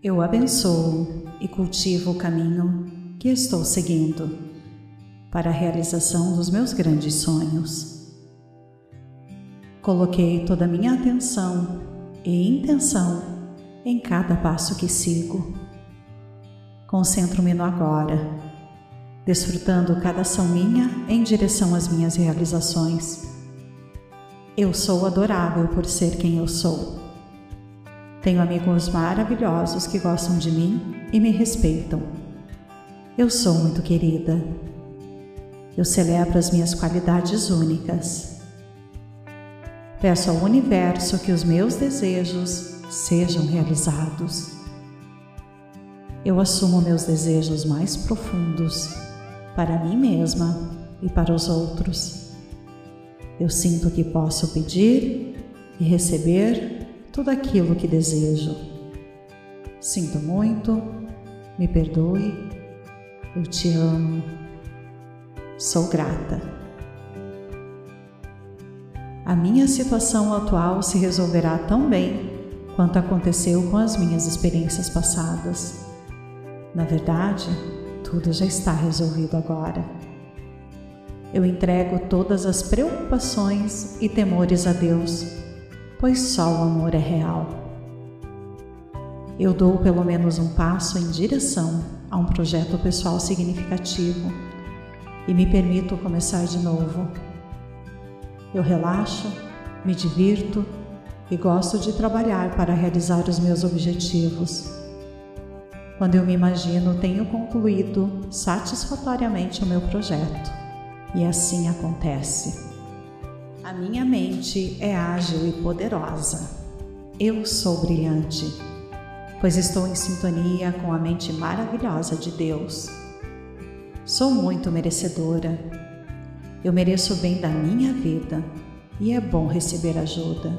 Eu abençoo e cultivo o caminho que estou seguindo para a realização dos meus grandes sonhos. Coloquei toda a minha atenção e intenção em cada passo que sigo. Concentro-me no agora, desfrutando cada ação minha em direção às minhas realizações. Eu sou adorável por ser quem eu sou. Tenho amigos maravilhosos que gostam de mim e me respeitam. Eu sou muito querida. Eu celebro as minhas qualidades únicas. Peço ao universo que os meus desejos sejam realizados. Eu assumo meus desejos mais profundos para mim mesma e para os outros. Eu sinto que posso pedir e receber tudo aquilo que desejo. Sinto muito, me perdoe, eu te amo, sou grata. A minha situação atual se resolverá tão bem quanto aconteceu com as minhas experiências passadas. Na verdade, tudo já está resolvido agora. Eu entrego todas as preocupações e temores a Deus pois só o amor é real. Eu dou pelo menos um passo em direção a um projeto pessoal significativo e me permito começar de novo. Eu relaxo, me divirto e gosto de trabalhar para realizar os meus objetivos. Quando eu me imagino, tenho concluído satisfatoriamente o meu projeto. E assim acontece. A minha mente é ágil e poderosa. Eu sou brilhante, pois estou em sintonia com a mente maravilhosa de Deus. Sou muito merecedora. Eu mereço o bem da minha vida e é bom receber ajuda.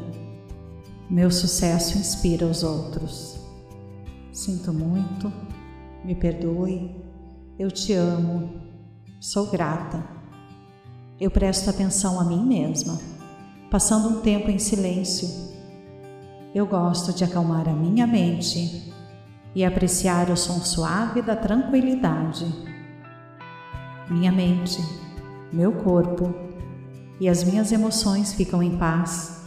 Meu sucesso inspira os outros. Sinto muito, me perdoe, eu te amo, sou grata eu presto atenção a mim mesma, passando um tempo em silêncio. Eu gosto de acalmar a minha mente e apreciar o som suave da tranquilidade. Minha mente, meu corpo e as minhas emoções ficam em paz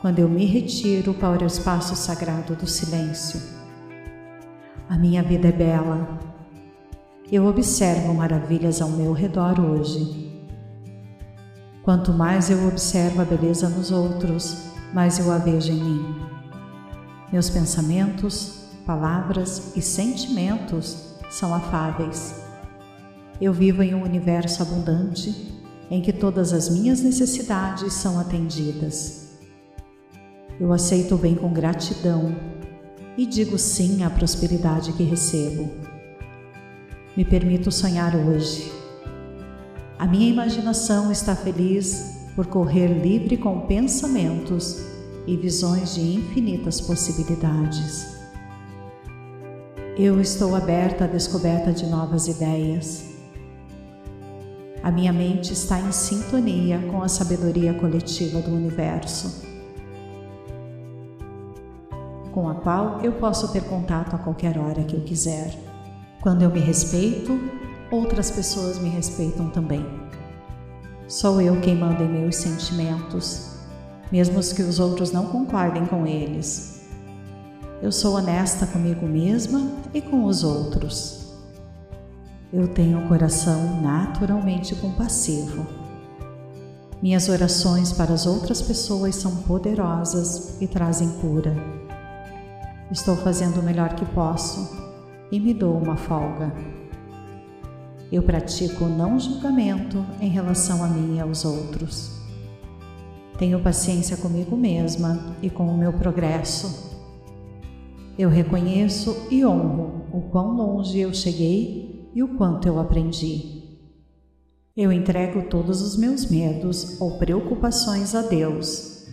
quando eu me retiro para o espaço sagrado do silêncio. A minha vida é bela. Eu observo maravilhas ao meu redor hoje Quanto mais eu observo a beleza nos outros, mais eu a vejo em mim. Meus pensamentos, palavras e sentimentos são afáveis. Eu vivo em um universo abundante em que todas as minhas necessidades são atendidas. Eu aceito o bem com gratidão e digo sim à prosperidade que recebo. Me permito sonhar hoje a minha imaginação está feliz por correr livre com pensamentos e visões de infinitas possibilidades. Eu estou aberta à descoberta de novas ideias. A minha mente está em sintonia com a sabedoria coletiva do universo, com a qual eu posso ter contato a qualquer hora que eu quiser. Quando eu me respeito, outras pessoas me respeitam também. Sou eu quem manda em meus sentimentos, mesmo que os outros não concordem com eles. Eu sou honesta comigo mesma e com os outros. Eu tenho um coração naturalmente compassivo. Minhas orações para as outras pessoas são poderosas e trazem cura. Estou fazendo o melhor que posso e me dou uma folga. Eu pratico o não julgamento em relação a mim e aos outros. Tenho paciência comigo mesma e com o meu progresso. Eu reconheço e honro o quão longe eu cheguei e o quanto eu aprendi. Eu entrego todos os meus medos ou preocupações a Deus,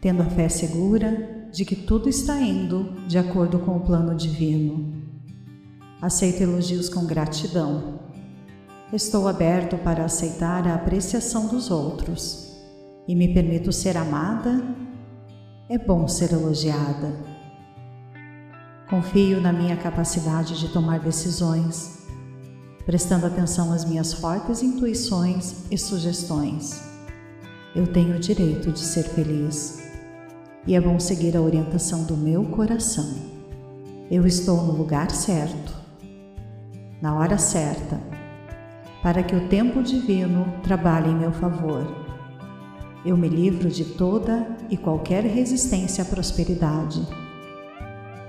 tendo a fé segura de que tudo está indo de acordo com o plano divino. Aceito elogios com gratidão Estou aberto para aceitar a apreciação dos outros e me permito ser amada. É bom ser elogiada. Confio na minha capacidade de tomar decisões, prestando atenção às minhas fortes intuições e sugestões. Eu tenho o direito de ser feliz e é bom seguir a orientação do meu coração. Eu estou no lugar certo, na hora certa, para que o tempo divino trabalhe em meu favor. Eu me livro de toda e qualquer resistência à prosperidade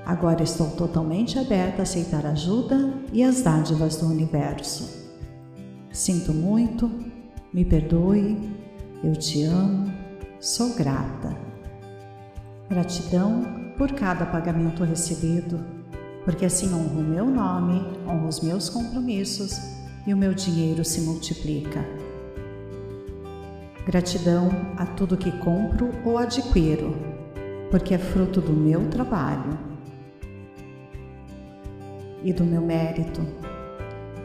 Agora estou totalmente aberta a aceitar ajuda e as dádivas do universo. Sinto muito, me perdoe, eu te amo, sou grata. Gratidão por cada pagamento recebido, porque assim honro o meu nome, honro os meus compromissos e o meu dinheiro se multiplica. Gratidão a tudo que compro ou adquiro, porque é fruto do meu trabalho e do meu mérito.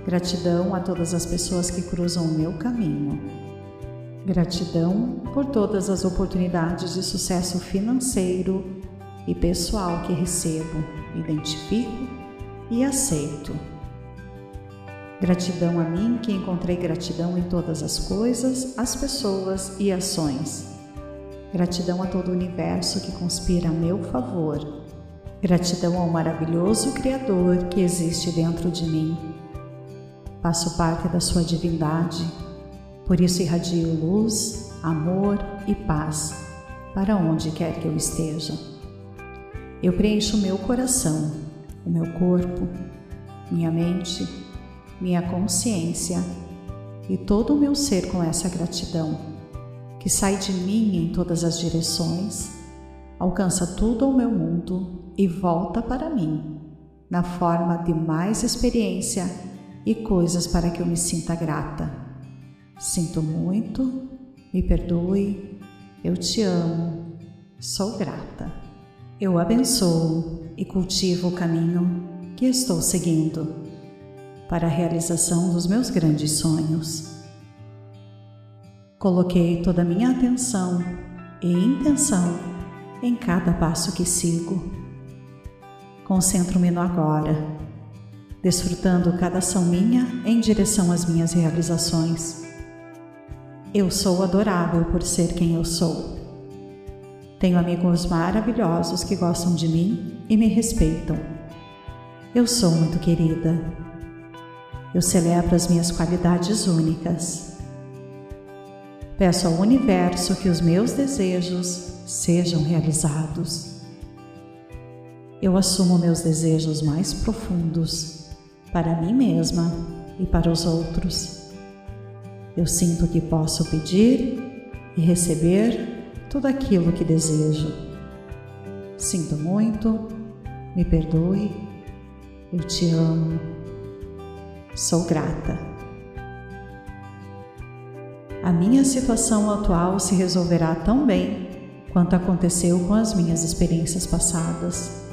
Gratidão a todas as pessoas que cruzam o meu caminho. Gratidão por todas as oportunidades de sucesso financeiro e pessoal que recebo, identifico e aceito. Gratidão a mim que encontrei gratidão em todas as coisas, as pessoas e ações. Gratidão a todo o universo que conspira a meu favor Gratidão ao maravilhoso Criador que existe dentro de mim. Faço parte da sua divindade, por isso irradio luz, amor e paz para onde quer que eu esteja. Eu preencho meu coração, o meu corpo, minha mente, minha consciência e todo o meu ser com essa gratidão, que sai de mim em todas as direções alcança tudo o meu mundo e volta para mim, na forma de mais experiência e coisas para que eu me sinta grata. Sinto muito, me perdoe, eu te amo, sou grata. Eu abençoo e cultivo o caminho que estou seguindo para a realização dos meus grandes sonhos. Coloquei toda a minha atenção e intenção em cada passo que sigo. Concentro-me no agora, desfrutando cada ação minha em direção às minhas realizações. Eu sou adorável por ser quem eu sou. Tenho amigos maravilhosos que gostam de mim e me respeitam. Eu sou muito querida. Eu celebro as minhas qualidades únicas. Peço ao universo que os meus desejos sejam realizados. Eu assumo meus desejos mais profundos para mim mesma e para os outros. Eu sinto que posso pedir e receber tudo aquilo que desejo. Sinto muito, me perdoe, eu te amo, sou grata. A minha situação atual se resolverá tão bem quanto aconteceu com as minhas experiências passadas.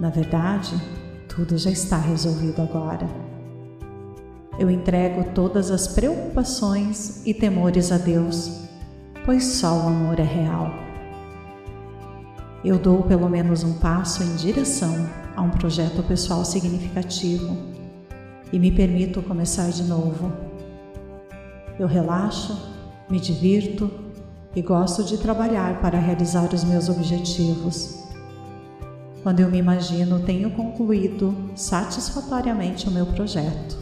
Na verdade, tudo já está resolvido agora. Eu entrego todas as preocupações e temores a Deus, pois só o amor é real. Eu dou pelo menos um passo em direção a um projeto pessoal significativo e me permito começar de novo. Eu relaxo, me divirto e gosto de trabalhar para realizar os meus objetivos. Quando eu me imagino, tenho concluído satisfatoriamente o meu projeto.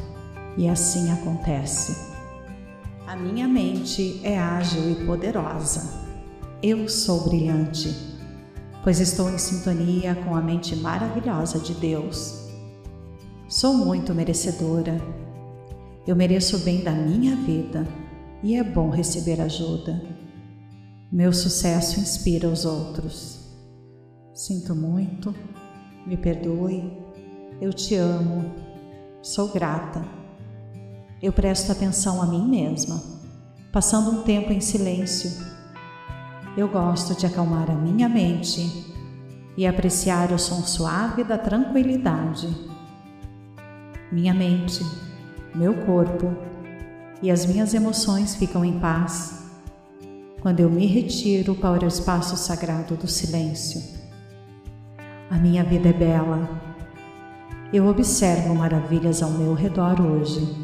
E assim acontece. A minha mente é ágil e poderosa. Eu sou brilhante, pois estou em sintonia com a mente maravilhosa de Deus. Sou muito merecedora. Eu mereço o bem da minha vida e é bom receber ajuda. Meu sucesso inspira os outros. Sinto muito, me perdoe, eu te amo, sou grata. Eu presto atenção a mim mesma, passando um tempo em silêncio. Eu gosto de acalmar a minha mente e apreciar o som suave da tranquilidade. Minha mente, meu corpo e as minhas emoções ficam em paz quando eu me retiro para o espaço sagrado do silêncio. A minha vida é bela. Eu observo maravilhas ao meu redor hoje.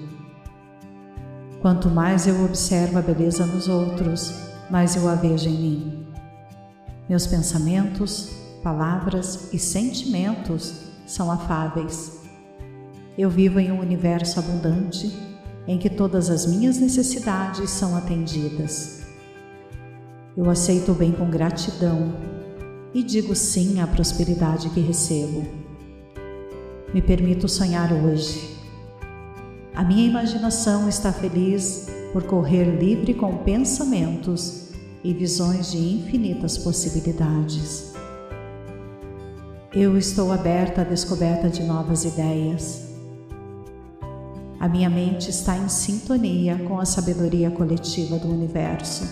Quanto mais eu observo a beleza nos outros, mais eu a vejo em mim. Meus pensamentos, palavras e sentimentos são afáveis. Eu vivo em um universo abundante em que todas as minhas necessidades são atendidas. Eu aceito o bem com gratidão e digo sim à prosperidade que recebo. Me permito sonhar hoje. A minha imaginação está feliz por correr livre com pensamentos e visões de infinitas possibilidades. Eu estou aberta à descoberta de novas ideias. A minha mente está em sintonia com a sabedoria coletiva do universo,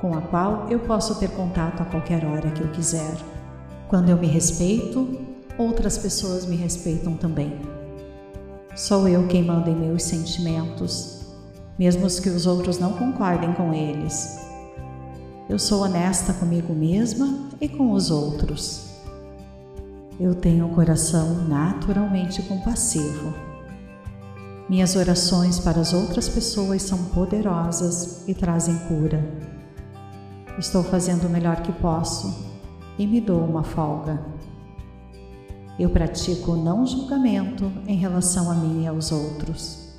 com a qual eu posso ter contato a qualquer hora que eu quiser. Quando eu me respeito, outras pessoas me respeitam também. Sou eu quem manda em meus sentimentos, mesmo que os outros não concordem com eles. Eu sou honesta comigo mesma e com os outros. Eu tenho um coração naturalmente compassivo. Minhas orações para as outras pessoas são poderosas e trazem cura. Estou fazendo o melhor que posso e me dou uma folga. Eu pratico o não julgamento em relação a mim e aos outros.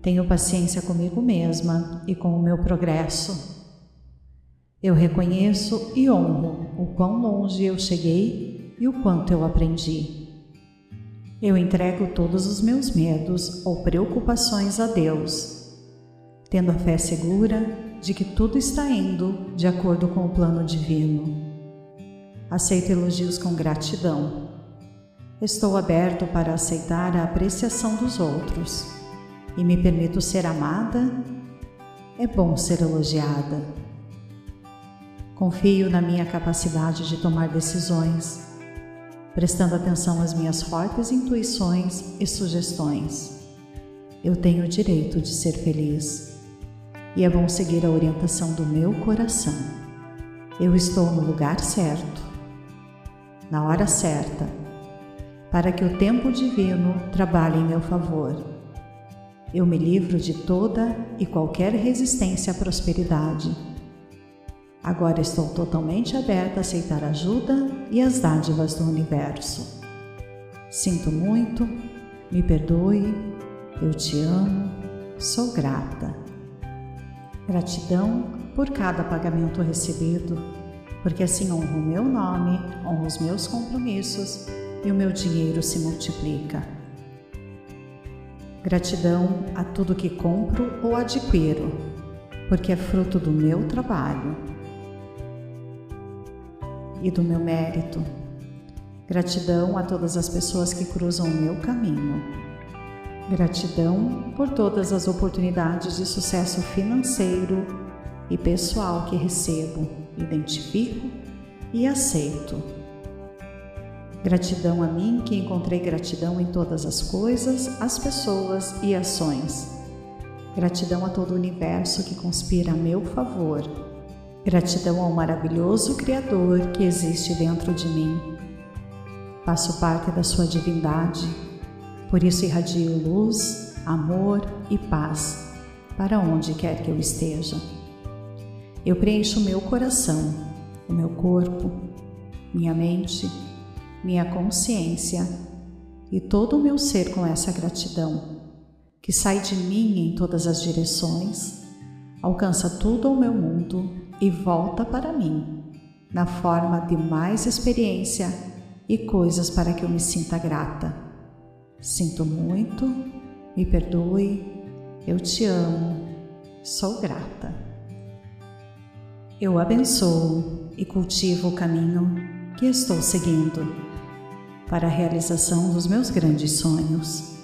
Tenho paciência comigo mesma e com o meu progresso. Eu reconheço e honro o quão longe eu cheguei e o quanto eu aprendi. Eu entrego todos os meus medos ou preocupações a Deus, tendo a fé segura de que tudo está indo de acordo com o plano divino. Aceito elogios com gratidão. Estou aberto para aceitar a apreciação dos outros e me permito ser amada. É bom ser elogiada. Confio na minha capacidade de tomar decisões prestando atenção às minhas fortes intuições e sugestões. Eu tenho o direito de ser feliz e é bom seguir a orientação do meu coração. Eu estou no lugar certo, na hora certa, para que o tempo divino trabalhe em meu favor. Eu me livro de toda e qualquer resistência à prosperidade Agora estou totalmente aberta a aceitar ajuda e as dádivas do universo. Sinto muito, me perdoe, eu te amo, sou grata. Gratidão por cada pagamento recebido, porque assim honro o meu nome, honro os meus compromissos e o meu dinheiro se multiplica. Gratidão a tudo que compro ou adquiro, porque é fruto do meu trabalho e do meu mérito. Gratidão a todas as pessoas que cruzam o meu caminho. Gratidão por todas as oportunidades de sucesso financeiro e pessoal que recebo, identifico e aceito. Gratidão a mim que encontrei gratidão em todas as coisas, as pessoas e ações. Gratidão a todo o universo que conspira a meu favor Gratidão ao maravilhoso Criador que existe dentro de mim. Faço parte da sua divindade, por isso irradio luz, amor e paz para onde quer que eu esteja. Eu preencho meu coração, o meu corpo, minha mente, minha consciência e todo o meu ser com essa gratidão, que sai de mim em todas as direções, alcança tudo ao meu mundo e volta para mim, na forma de mais experiência e coisas para que eu me sinta grata. Sinto muito, me perdoe, eu te amo, sou grata. Eu abençoo e cultivo o caminho que estou seguindo para a realização dos meus grandes sonhos.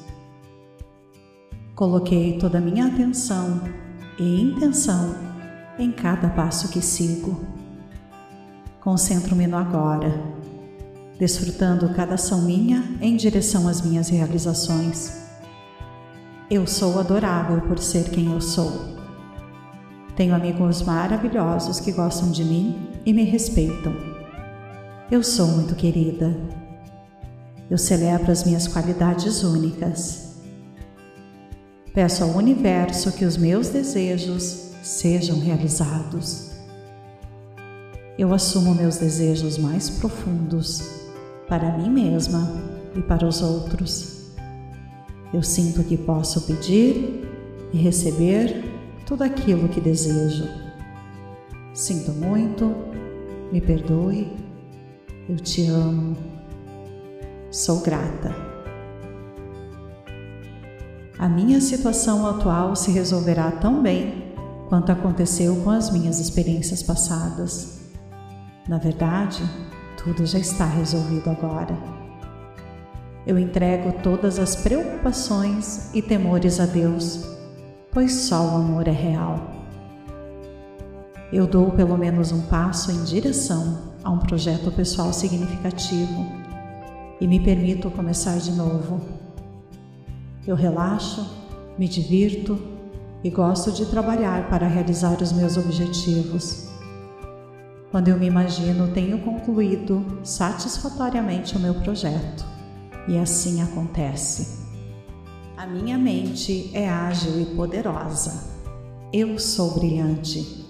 Coloquei toda a minha atenção e intenção em cada passo que sigo. Concentro-me no agora, desfrutando cada ação minha em direção às minhas realizações. Eu sou adorável por ser quem eu sou. Tenho amigos maravilhosos que gostam de mim e me respeitam. Eu sou muito querida. Eu celebro as minhas qualidades únicas. Peço ao universo que os meus desejos sejam realizados. Eu assumo meus desejos mais profundos para mim mesma e para os outros. Eu sinto que posso pedir e receber tudo aquilo que desejo. Sinto muito, me perdoe, eu te amo, sou grata. A minha situação atual se resolverá tão bem quanto aconteceu com as minhas experiências passadas. Na verdade, tudo já está resolvido agora. Eu entrego todas as preocupações e temores a Deus pois só o amor é real. Eu dou pelo menos um passo em direção a um projeto pessoal significativo e me permito começar de novo. Eu relaxo, me divirto e gosto de trabalhar para realizar os meus objetivos. Quando eu me imagino, tenho concluído satisfatoriamente o meu projeto e assim acontece. A minha mente é ágil e poderosa. Eu sou brilhante,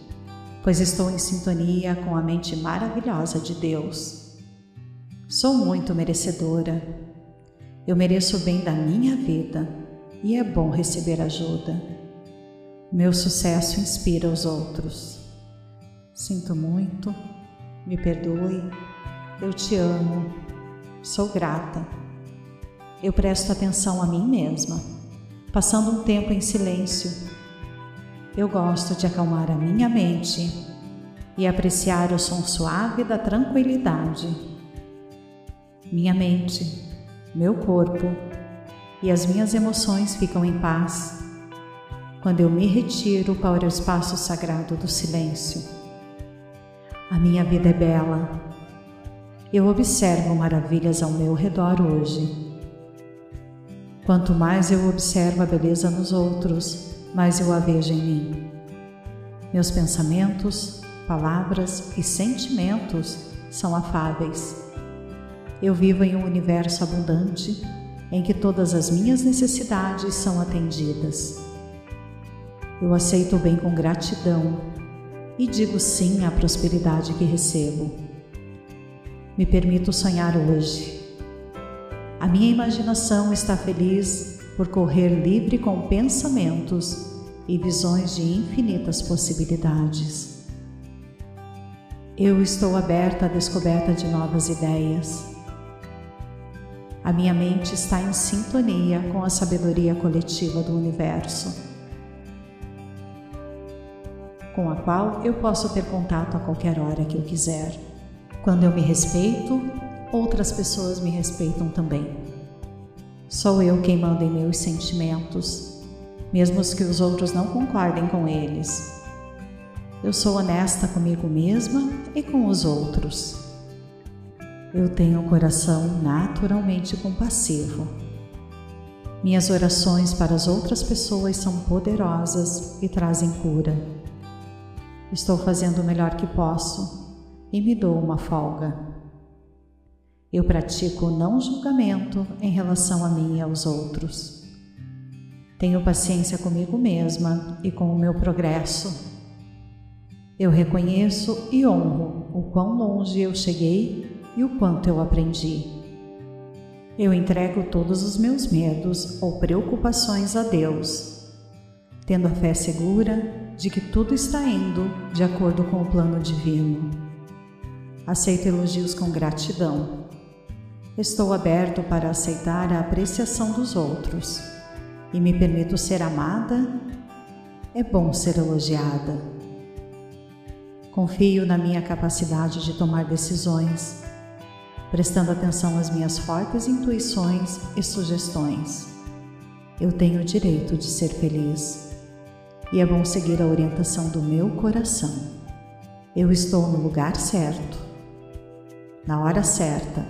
pois estou em sintonia com a mente maravilhosa de Deus. Sou muito merecedora. Eu mereço o bem da minha vida e é bom receber ajuda. Meu sucesso inspira os outros. Sinto muito, me perdoe, eu te amo, sou grata eu presto atenção a mim mesma, passando um tempo em silêncio. Eu gosto de acalmar a minha mente e apreciar o som suave da tranquilidade. Minha mente, meu corpo e as minhas emoções ficam em paz quando eu me retiro para o espaço sagrado do silêncio. A minha vida é bela. Eu observo maravilhas ao meu redor hoje Quanto mais eu observo a beleza nos outros, mais eu a vejo em mim. Meus pensamentos, palavras e sentimentos são afáveis. Eu vivo em um universo abundante em que todas as minhas necessidades são atendidas. Eu aceito o bem com gratidão e digo sim à prosperidade que recebo. Me permito sonhar hoje a minha imaginação está feliz por correr livre com pensamentos e visões de infinitas possibilidades. Eu estou aberta à descoberta de novas ideias. A minha mente está em sintonia com a sabedoria coletiva do universo, com a qual eu posso ter contato a qualquer hora que eu quiser. Quando eu me respeito, outras pessoas me respeitam também. Sou eu quem manda em meus sentimentos, mesmo que os outros não concordem com eles. Eu sou honesta comigo mesma e com os outros. Eu tenho um coração naturalmente compassivo. Minhas orações para as outras pessoas são poderosas e trazem cura. Estou fazendo o melhor que posso e me dou uma folga. Eu pratico o não julgamento em relação a mim e aos outros. Tenho paciência comigo mesma e com o meu progresso. Eu reconheço e honro o quão longe eu cheguei e o quanto eu aprendi. Eu entrego todos os meus medos ou preocupações a Deus, tendo a fé segura de que tudo está indo de acordo com o plano divino. Aceito elogios com gratidão Estou aberto para aceitar a apreciação dos outros e me permito ser amada. É bom ser elogiada. Confio na minha capacidade de tomar decisões, prestando atenção às minhas fortes intuições e sugestões. Eu tenho o direito de ser feliz e é bom seguir a orientação do meu coração. Eu estou no lugar certo, na hora certa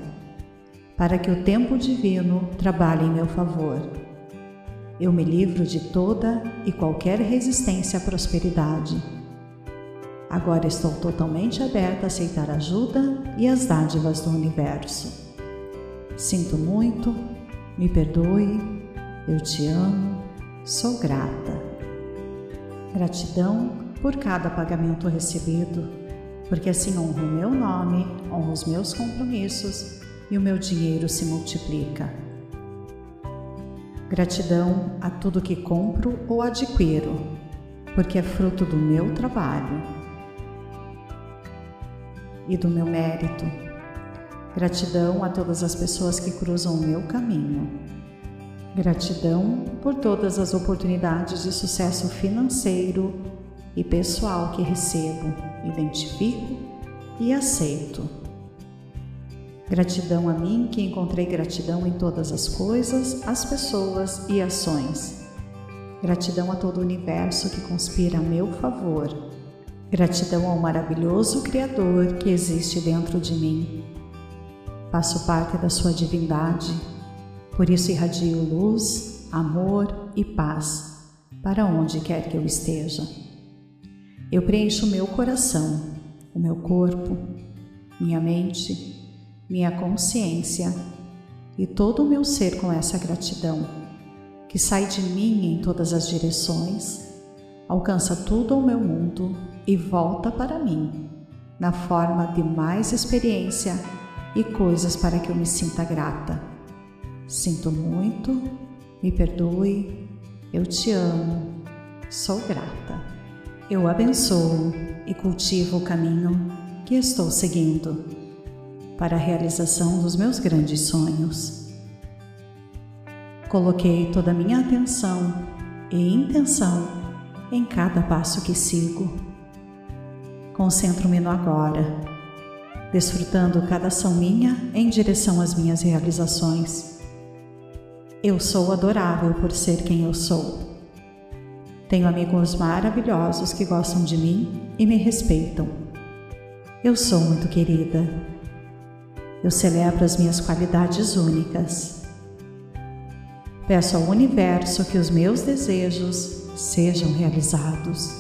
para que o tempo divino trabalhe em meu favor. Eu me livro de toda e qualquer resistência à prosperidade Agora estou totalmente aberta a aceitar ajuda e as dádivas do universo. Sinto muito, me perdoe, eu te amo, sou grata. Gratidão por cada pagamento recebido, porque assim honro o meu nome, honro os meus compromissos e o meu dinheiro se multiplica. Gratidão a tudo que compro ou adquiro, porque é fruto do meu trabalho e do meu mérito. Gratidão a todas as pessoas que cruzam o meu caminho. Gratidão por todas as oportunidades de sucesso financeiro e pessoal que recebo, identifico e aceito. Gratidão a mim que encontrei gratidão em todas as coisas, as pessoas e ações. Gratidão a todo o universo que conspira a meu favor Gratidão ao maravilhoso Criador que existe dentro de mim. Faço parte da sua divindade, por isso irradio luz, amor e paz para onde quer que eu esteja. Eu preencho meu coração, o meu corpo, minha mente, minha consciência e todo o meu ser com essa gratidão, que sai de mim em todas as direções, alcança tudo ao meu mundo e volta para mim, na forma de mais experiência e coisas para que eu me sinta grata. Sinto muito, me perdoe, eu te amo, sou grata. Eu abençoo e cultivo o caminho que estou seguindo para a realização dos meus grandes sonhos. Coloquei toda a minha atenção e intenção em cada passo que sigo concentro-me no agora, desfrutando cada ação minha em direção às minhas realizações. Eu sou adorável por ser quem eu sou. Tenho amigos maravilhosos que gostam de mim e me respeitam. Eu sou muito querida. Eu celebro as minhas qualidades únicas. Peço ao universo que os meus desejos sejam realizados.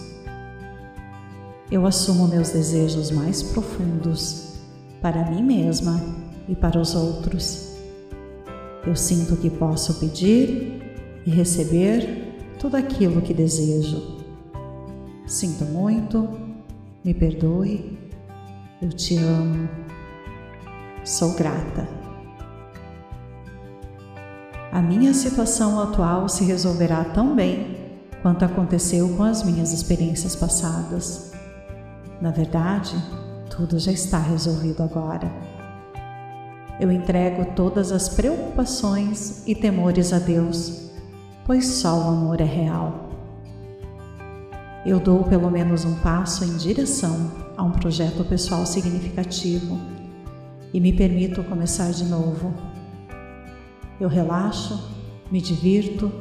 Eu assumo meus desejos mais profundos para mim mesma e para os outros. Eu sinto que posso pedir e receber tudo aquilo que desejo. Sinto muito, me perdoe, eu te amo, sou grata. A minha situação atual se resolverá tão bem quanto aconteceu com as minhas experiências passadas. Na verdade, tudo já está resolvido agora. Eu entrego todas as preocupações e temores a Deus, pois só o amor é real. Eu dou pelo menos um passo em direção a um projeto pessoal significativo e me permito começar de novo. Eu relaxo, me divirto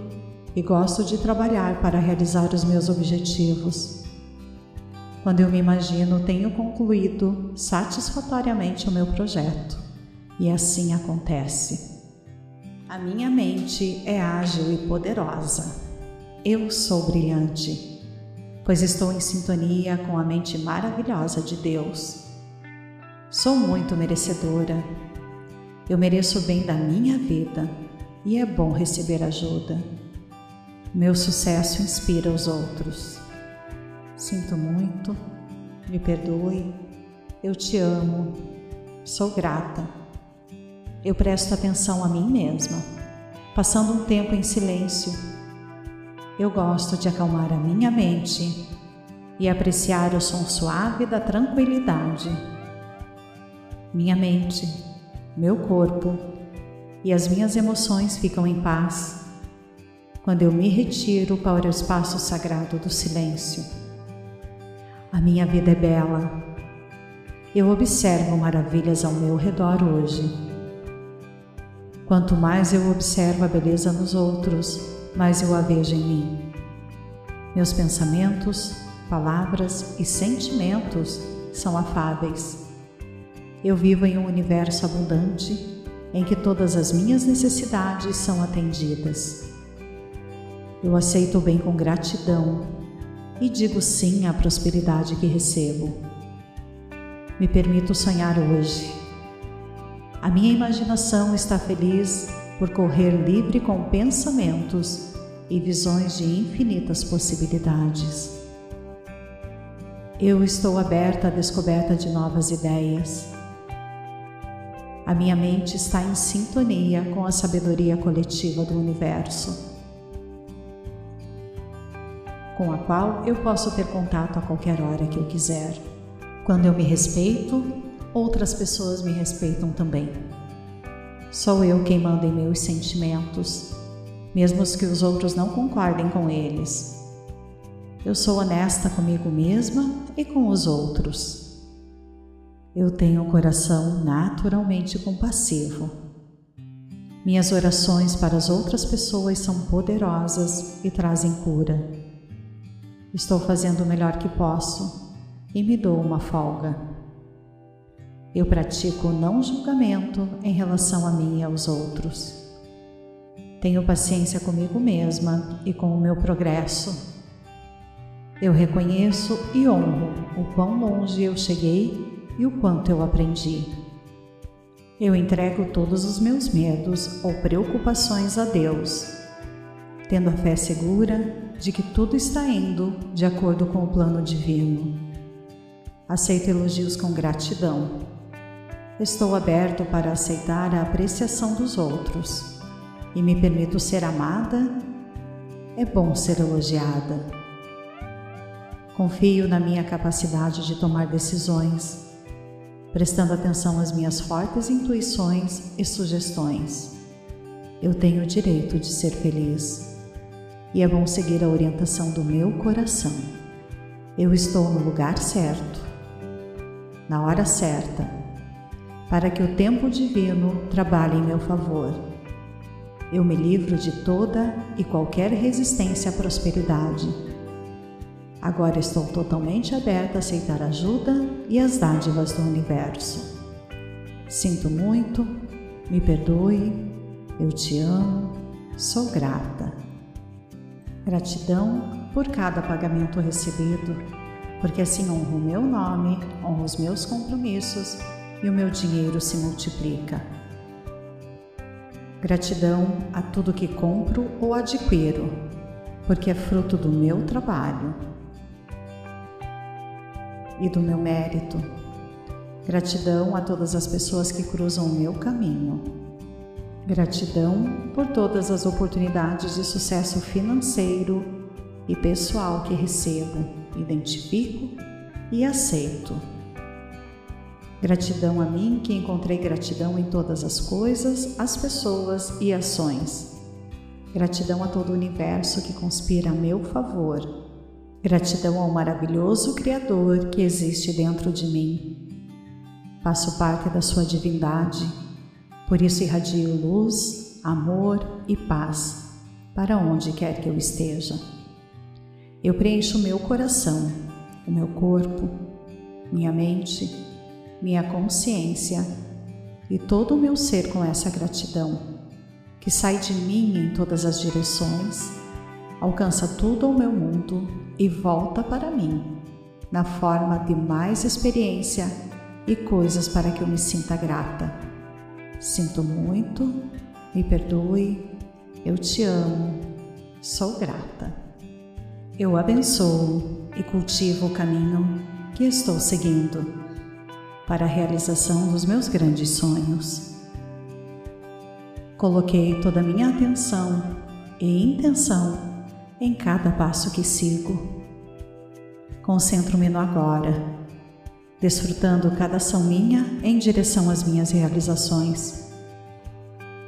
e gosto de trabalhar para realizar os meus objetivos. Quando eu me imagino, tenho concluído satisfatoriamente o meu projeto. E assim acontece. A minha mente é ágil e poderosa. Eu sou brilhante, pois estou em sintonia com a mente maravilhosa de Deus. Sou muito merecedora. Eu mereço o bem da minha vida e é bom receber ajuda. Meu sucesso inspira os outros. Sinto muito, me perdoe, eu te amo, sou grata. Eu presto atenção a mim mesma, passando um tempo em silêncio. Eu gosto de acalmar a minha mente e apreciar o som suave da tranquilidade. Minha mente, meu corpo e as minhas emoções ficam em paz quando eu me retiro para o espaço sagrado do silêncio. A minha vida é bela. Eu observo maravilhas ao meu redor hoje. Quanto mais eu observo a beleza nos outros, mais eu a vejo em mim. Meus pensamentos, palavras e sentimentos são afáveis. Eu vivo em um universo abundante em que todas as minhas necessidades são atendidas. Eu aceito o bem com gratidão e digo sim à prosperidade que recebo. Me permito sonhar hoje. A minha imaginação está feliz por correr livre com pensamentos e visões de infinitas possibilidades. Eu estou aberta à descoberta de novas ideias. A minha mente está em sintonia com a sabedoria coletiva do universo com a qual eu posso ter contato a qualquer hora que eu quiser. Quando eu me respeito, outras pessoas me respeitam também. Sou eu quem manda em meus sentimentos, mesmo que os outros não concordem com eles. Eu sou honesta comigo mesma e com os outros. Eu tenho um coração naturalmente compassivo. Minhas orações para as outras pessoas são poderosas e trazem cura. Estou fazendo o melhor que posso e me dou uma folga. Eu pratico o não julgamento em relação a mim e aos outros. Tenho paciência comigo mesma e com o meu progresso. Eu reconheço e honro o quão longe eu cheguei e o quanto eu aprendi. Eu entrego todos os meus medos ou preocupações a Deus, tendo a fé segura de que tudo está indo de acordo com o plano divino. Aceito elogios com gratidão. Estou aberto para aceitar a apreciação dos outros e me permito ser amada. É bom ser elogiada. Confio na minha capacidade de tomar decisões, prestando atenção às minhas fortes intuições e sugestões. Eu tenho o direito de ser feliz e é bom seguir a orientação do meu coração. Eu estou no lugar certo, na hora certa, para que o tempo divino trabalhe em meu favor. Eu me livro de toda e qualquer resistência à prosperidade. Agora estou totalmente aberta a aceitar ajuda e as dádivas do universo. Sinto muito, me perdoe, eu te amo, sou grata. Gratidão por cada pagamento recebido, porque assim honro o meu nome, honro os meus compromissos e o meu dinheiro se multiplica. Gratidão a tudo que compro ou adquiro, porque é fruto do meu trabalho e do meu mérito. Gratidão a todas as pessoas que cruzam o meu caminho Gratidão por todas as oportunidades de sucesso financeiro e pessoal que recebo, identifico e aceito. Gratidão a mim que encontrei gratidão em todas as coisas, as pessoas e ações. Gratidão a todo o universo que conspira a meu favor. Gratidão ao maravilhoso Criador que existe dentro de mim. Faço parte da sua divindade por isso irradio luz, amor e paz para onde quer que eu esteja. Eu preencho meu coração, o meu corpo, minha mente, minha consciência e todo o meu ser com essa gratidão, que sai de mim em todas as direções, alcança tudo ao meu mundo e volta para mim, na forma de mais experiência e coisas para que eu me sinta grata. Sinto muito, me perdoe, eu te amo, sou grata. Eu abençoo e cultivo o caminho que estou seguindo para a realização dos meus grandes sonhos. Coloquei toda a minha atenção e intenção em cada passo que sigo. Concentro-me no agora desfrutando cada ação minha em direção às minhas realizações.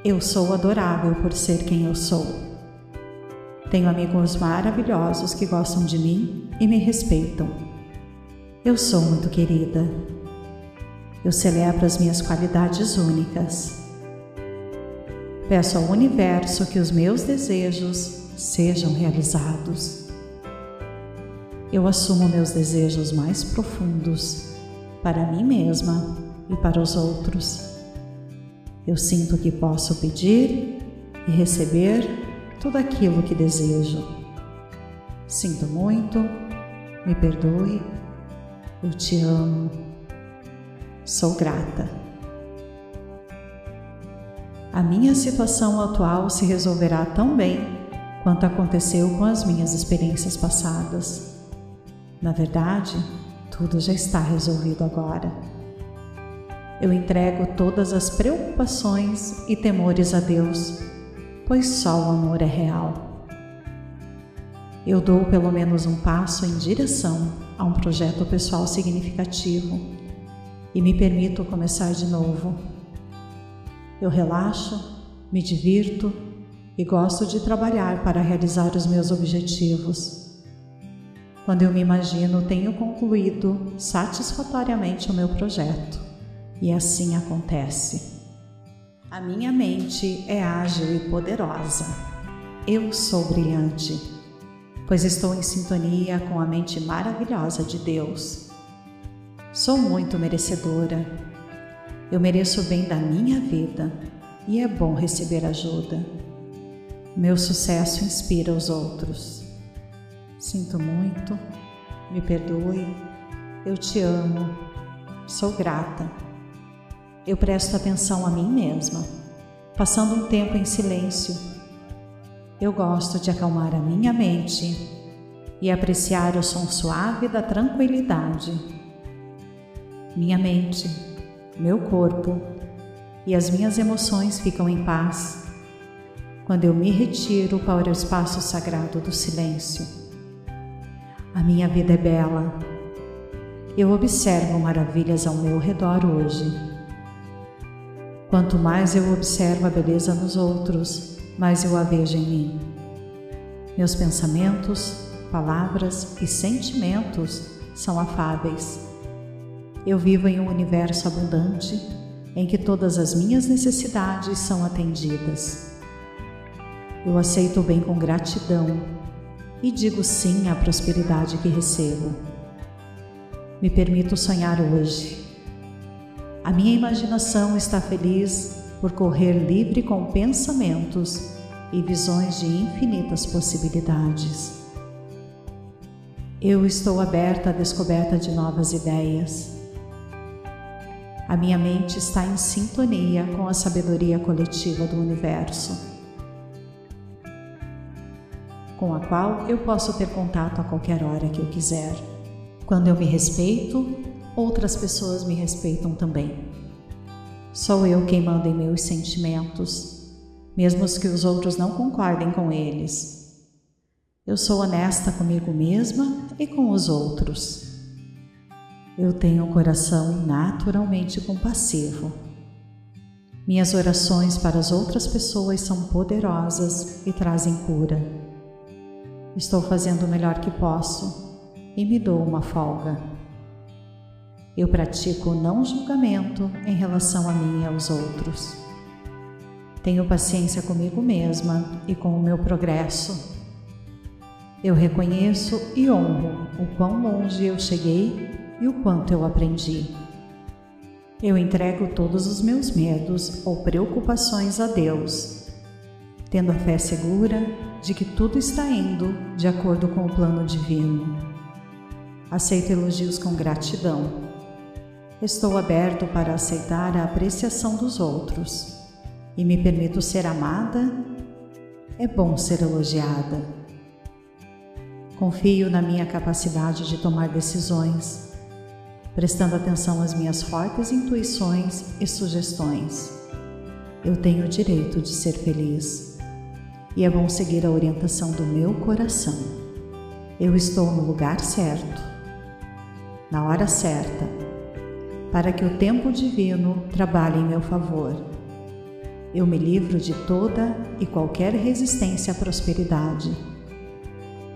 Eu sou adorável por ser quem eu sou. Tenho amigos maravilhosos que gostam de mim e me respeitam. Eu sou muito querida. Eu celebro as minhas qualidades únicas. Peço ao universo que os meus desejos sejam realizados. Eu assumo meus desejos mais profundos para mim mesma e para os outros. Eu sinto que posso pedir e receber tudo aquilo que desejo. Sinto muito, me perdoe, eu te amo, sou grata. A minha situação atual se resolverá tão bem quanto aconteceu com as minhas experiências passadas. Na verdade, tudo já está resolvido agora. Eu entrego todas as preocupações e temores a Deus, pois só o amor é real. Eu dou pelo menos um passo em direção a um projeto pessoal significativo e me permito começar de novo. Eu relaxo, me divirto e gosto de trabalhar para realizar os meus objetivos. Quando eu me imagino, tenho concluído satisfatoriamente o meu projeto. E assim acontece. A minha mente é ágil e poderosa. Eu sou brilhante, pois estou em sintonia com a mente maravilhosa de Deus. Sou muito merecedora. Eu mereço o bem da minha vida e é bom receber ajuda. Meu sucesso inspira os outros. Sinto muito, me perdoe, eu te amo, sou grata eu presto atenção a mim mesma, passando um tempo em silêncio. Eu gosto de acalmar a minha mente e apreciar o som suave da tranquilidade. Minha mente, meu corpo e as minhas emoções ficam em paz quando eu me retiro para o espaço sagrado do silêncio. A minha vida é bela. Eu observo maravilhas ao meu redor hoje Quanto mais eu observo a beleza nos outros, mais eu a vejo em mim. Meus pensamentos, palavras e sentimentos são afáveis. Eu vivo em um universo abundante em que todas as minhas necessidades são atendidas. Eu aceito o bem com gratidão e digo sim à prosperidade que recebo. Me permito sonhar hoje a minha imaginação está feliz por correr livre com pensamentos e visões de infinitas possibilidades. Eu estou aberta à descoberta de novas ideias. A minha mente está em sintonia com a sabedoria coletiva do universo, com a qual eu posso ter contato a qualquer hora que eu quiser. Quando eu me respeito, outras pessoas me respeitam também. Sou eu quem manda em meus sentimentos, mesmo que os outros não concordem com eles. Eu sou honesta comigo mesma e com os outros. Eu tenho um coração naturalmente compassivo. Minhas orações para as outras pessoas são poderosas e trazem cura. Estou fazendo o melhor que posso e me dou uma folga. Eu pratico não julgamento em relação a mim e aos outros. Tenho paciência comigo mesma e com o meu progresso. Eu reconheço e honro o quão longe eu cheguei e o quanto eu aprendi. Eu entrego todos os meus medos ou preocupações a Deus, tendo a fé segura de que tudo está indo de acordo com o plano divino. Aceito elogios com gratidão Estou aberto para aceitar a apreciação dos outros e me permito ser amada. É bom ser elogiada. Confio na minha capacidade de tomar decisões, prestando atenção às minhas fortes intuições e sugestões. Eu tenho o direito de ser feliz e é bom seguir a orientação do meu coração. Eu estou no lugar certo, na hora certa para que o tempo divino trabalhe em meu favor. Eu me livro de toda e qualquer resistência à prosperidade.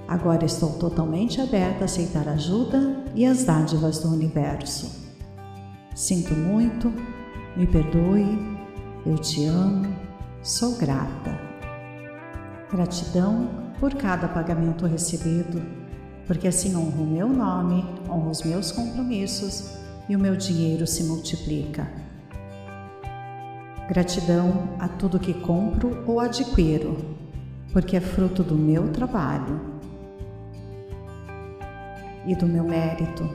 Agora estou totalmente aberta a aceitar ajuda e as dádivas do universo. Sinto muito, me perdoe, eu te amo, sou grata. Gratidão por cada pagamento recebido, porque assim honro o meu nome, honro os meus compromissos e o meu dinheiro se multiplica. Gratidão a tudo que compro ou adquiro, porque é fruto do meu trabalho. E do meu mérito.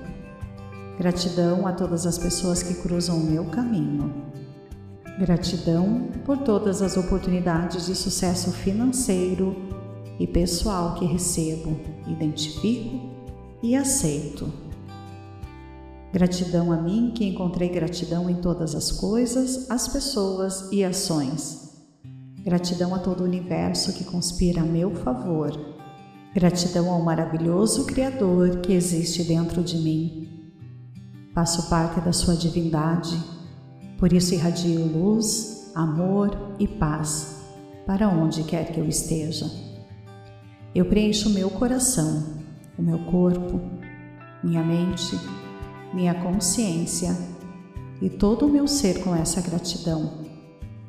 Gratidão a todas as pessoas que cruzam o meu caminho. Gratidão por todas as oportunidades de sucesso financeiro e pessoal que recebo, identifico e aceito. Gratidão a mim que encontrei gratidão em todas as coisas, as pessoas e ações. Gratidão a todo o universo que conspira a meu favor. Gratidão ao maravilhoso Criador que existe dentro de mim. Faço parte da sua divindade, por isso irradio luz, amor e paz para onde quer que eu esteja. Eu preencho meu coração, o meu corpo, minha mente, minha consciência e todo o meu ser com essa gratidão,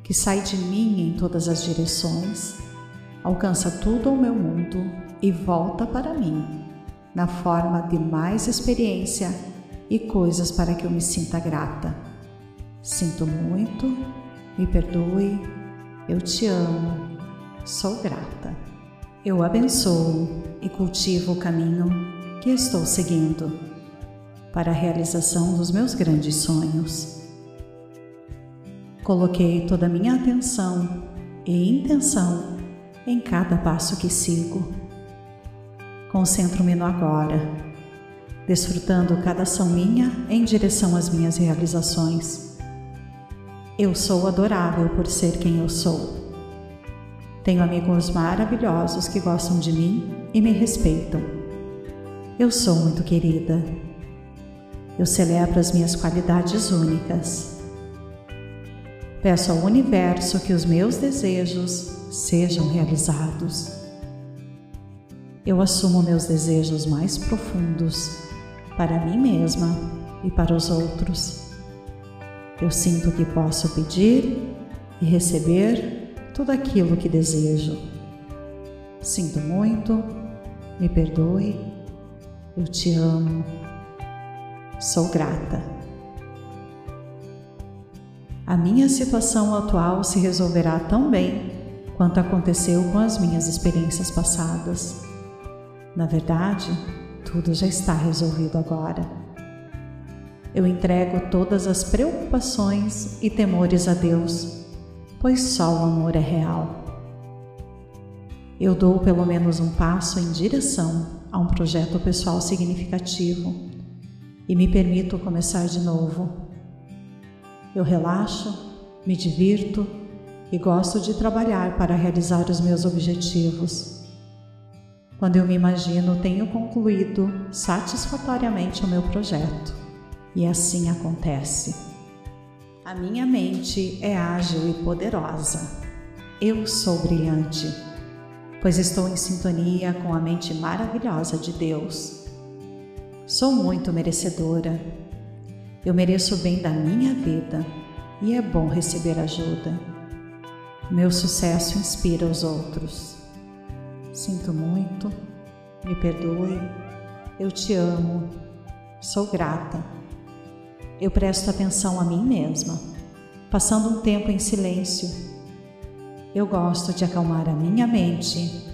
que sai de mim em todas as direções, alcança tudo ao meu mundo e volta para mim, na forma de mais experiência e coisas para que eu me sinta grata. Sinto muito, me perdoe, eu te amo, sou grata. Eu abençoo e cultivo o caminho que estou seguindo para a realização dos meus grandes sonhos. Coloquei toda a minha atenção e intenção em cada passo que sigo. Concentro-me no agora, desfrutando cada ação minha em direção às minhas realizações. Eu sou adorável por ser quem eu sou. Tenho amigos maravilhosos que gostam de mim e me respeitam. Eu sou muito querida. Eu celebro as minhas qualidades únicas. Peço ao universo que os meus desejos sejam realizados. Eu assumo meus desejos mais profundos para mim mesma e para os outros. Eu sinto que posso pedir e receber tudo aquilo que desejo. Sinto muito, me perdoe, eu te amo, sou grata. A minha situação atual se resolverá tão bem quanto aconteceu com as minhas experiências passadas. Na verdade, tudo já está resolvido agora. Eu entrego todas as preocupações e temores a Deus pois só o amor é real. Eu dou pelo menos um passo em direção a um projeto pessoal significativo e me permito começar de novo. Eu relaxo, me divirto e gosto de trabalhar para realizar os meus objetivos. Quando eu me imagino, tenho concluído satisfatoriamente o meu projeto. E assim acontece. A minha mente é ágil e poderosa. Eu sou brilhante, pois estou em sintonia com a mente maravilhosa de Deus. Sou muito merecedora. Eu mereço o bem da minha vida e é bom receber ajuda. Meu sucesso inspira os outros. Sinto muito, me perdoe, eu te amo, sou grata eu presto atenção a mim mesma, passando um tempo em silêncio. Eu gosto de acalmar a minha mente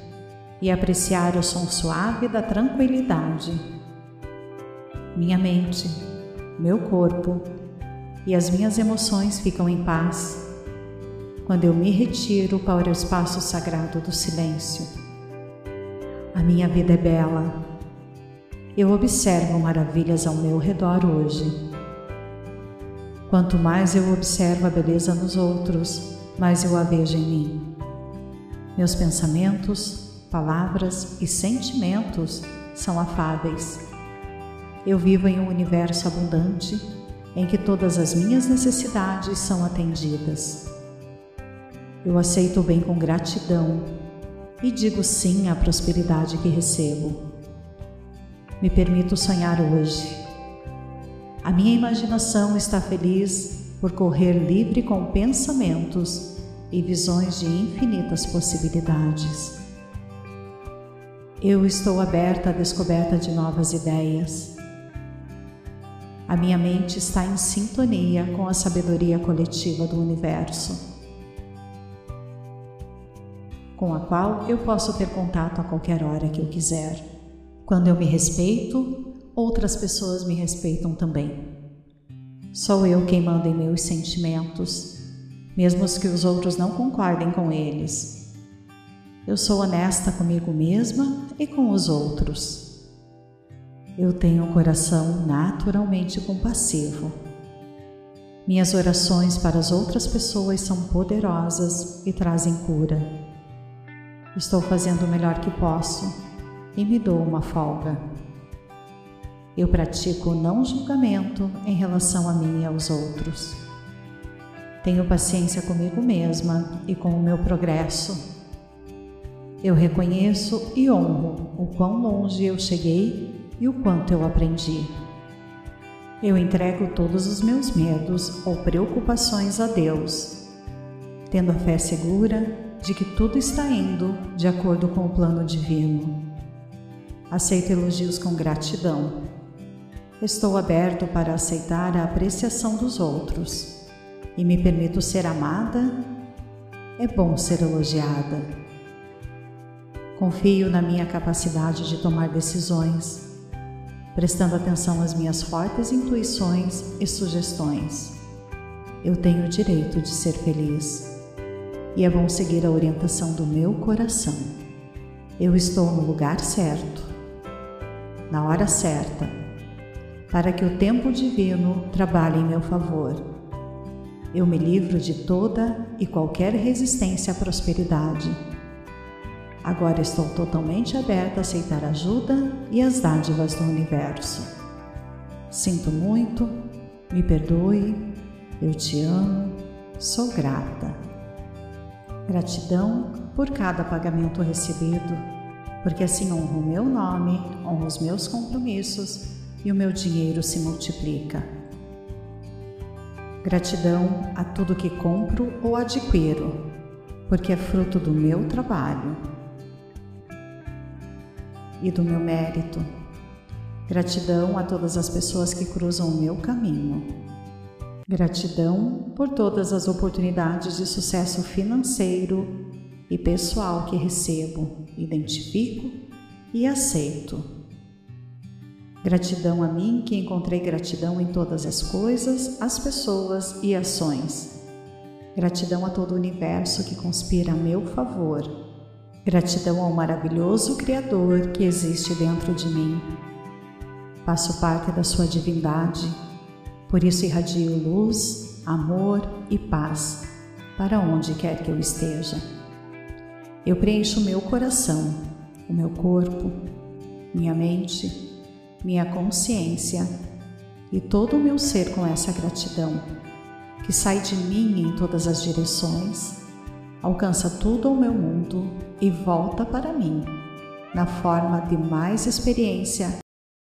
e apreciar o som suave da tranquilidade. Minha mente, meu corpo e as minhas emoções ficam em paz quando eu me retiro para o espaço sagrado do silêncio. A minha vida é bela. Eu observo maravilhas ao meu redor hoje. Quanto mais eu observo a beleza nos outros, mais eu a vejo em mim. Meus pensamentos, palavras e sentimentos são afáveis. Eu vivo em um universo abundante em que todas as minhas necessidades são atendidas. Eu aceito o bem com gratidão e digo sim à prosperidade que recebo. Me permito sonhar hoje a minha imaginação está feliz por correr livre com pensamentos e visões de infinitas possibilidades. Eu estou aberta à descoberta de novas ideias. A minha mente está em sintonia com a sabedoria coletiva do universo, com a qual eu posso ter contato a qualquer hora que eu quiser. Quando eu me respeito, outras pessoas me respeitam também. Sou eu quem manda em meus sentimentos, mesmo que os outros não concordem com eles. Eu sou honesta comigo mesma e com os outros. Eu tenho um coração naturalmente compassivo. Minhas orações para as outras pessoas são poderosas e trazem cura. Estou fazendo o melhor que posso e me dou uma folga. Eu pratico o não julgamento em relação a mim e aos outros. Tenho paciência comigo mesma e com o meu progresso. Eu reconheço e honro o quão longe eu cheguei e o quanto eu aprendi. Eu entrego todos os meus medos ou preocupações a Deus, tendo a fé segura de que tudo está indo de acordo com o plano divino. Aceito elogios com gratidão. Estou aberto para aceitar a apreciação dos outros e me permito ser amada. É bom ser elogiada. Confio na minha capacidade de tomar decisões, prestando atenção às minhas fortes intuições e sugestões. Eu tenho o direito de ser feliz e é bom seguir a orientação do meu coração. Eu estou no lugar certo, na hora certa, para que o tempo divino trabalhe em meu favor. Eu me livro de toda e qualquer resistência à prosperidade. Agora estou totalmente aberta a aceitar ajuda e as dádivas do universo. Sinto muito, me perdoe, eu te amo, sou grata. Gratidão por cada pagamento recebido, porque assim honro o meu nome, honro os meus compromissos e o meu dinheiro se multiplica. Gratidão a tudo que compro ou adquiro, porque é fruto do meu trabalho e do meu mérito. Gratidão a todas as pessoas que cruzam o meu caminho Gratidão por todas as oportunidades de sucesso financeiro e pessoal que recebo, identifico e aceito. Gratidão a mim que encontrei gratidão em todas as coisas, as pessoas e ações. Gratidão a todo o universo que conspira a meu favor. Gratidão ao maravilhoso Criador que existe dentro de mim. Faço parte da sua divindade por isso irradio luz, amor e paz para onde quer que eu esteja. Eu preencho meu coração, o meu corpo, minha mente, minha consciência e todo o meu ser com essa gratidão, que sai de mim em todas as direções, alcança tudo o meu mundo e volta para mim, na forma de mais experiência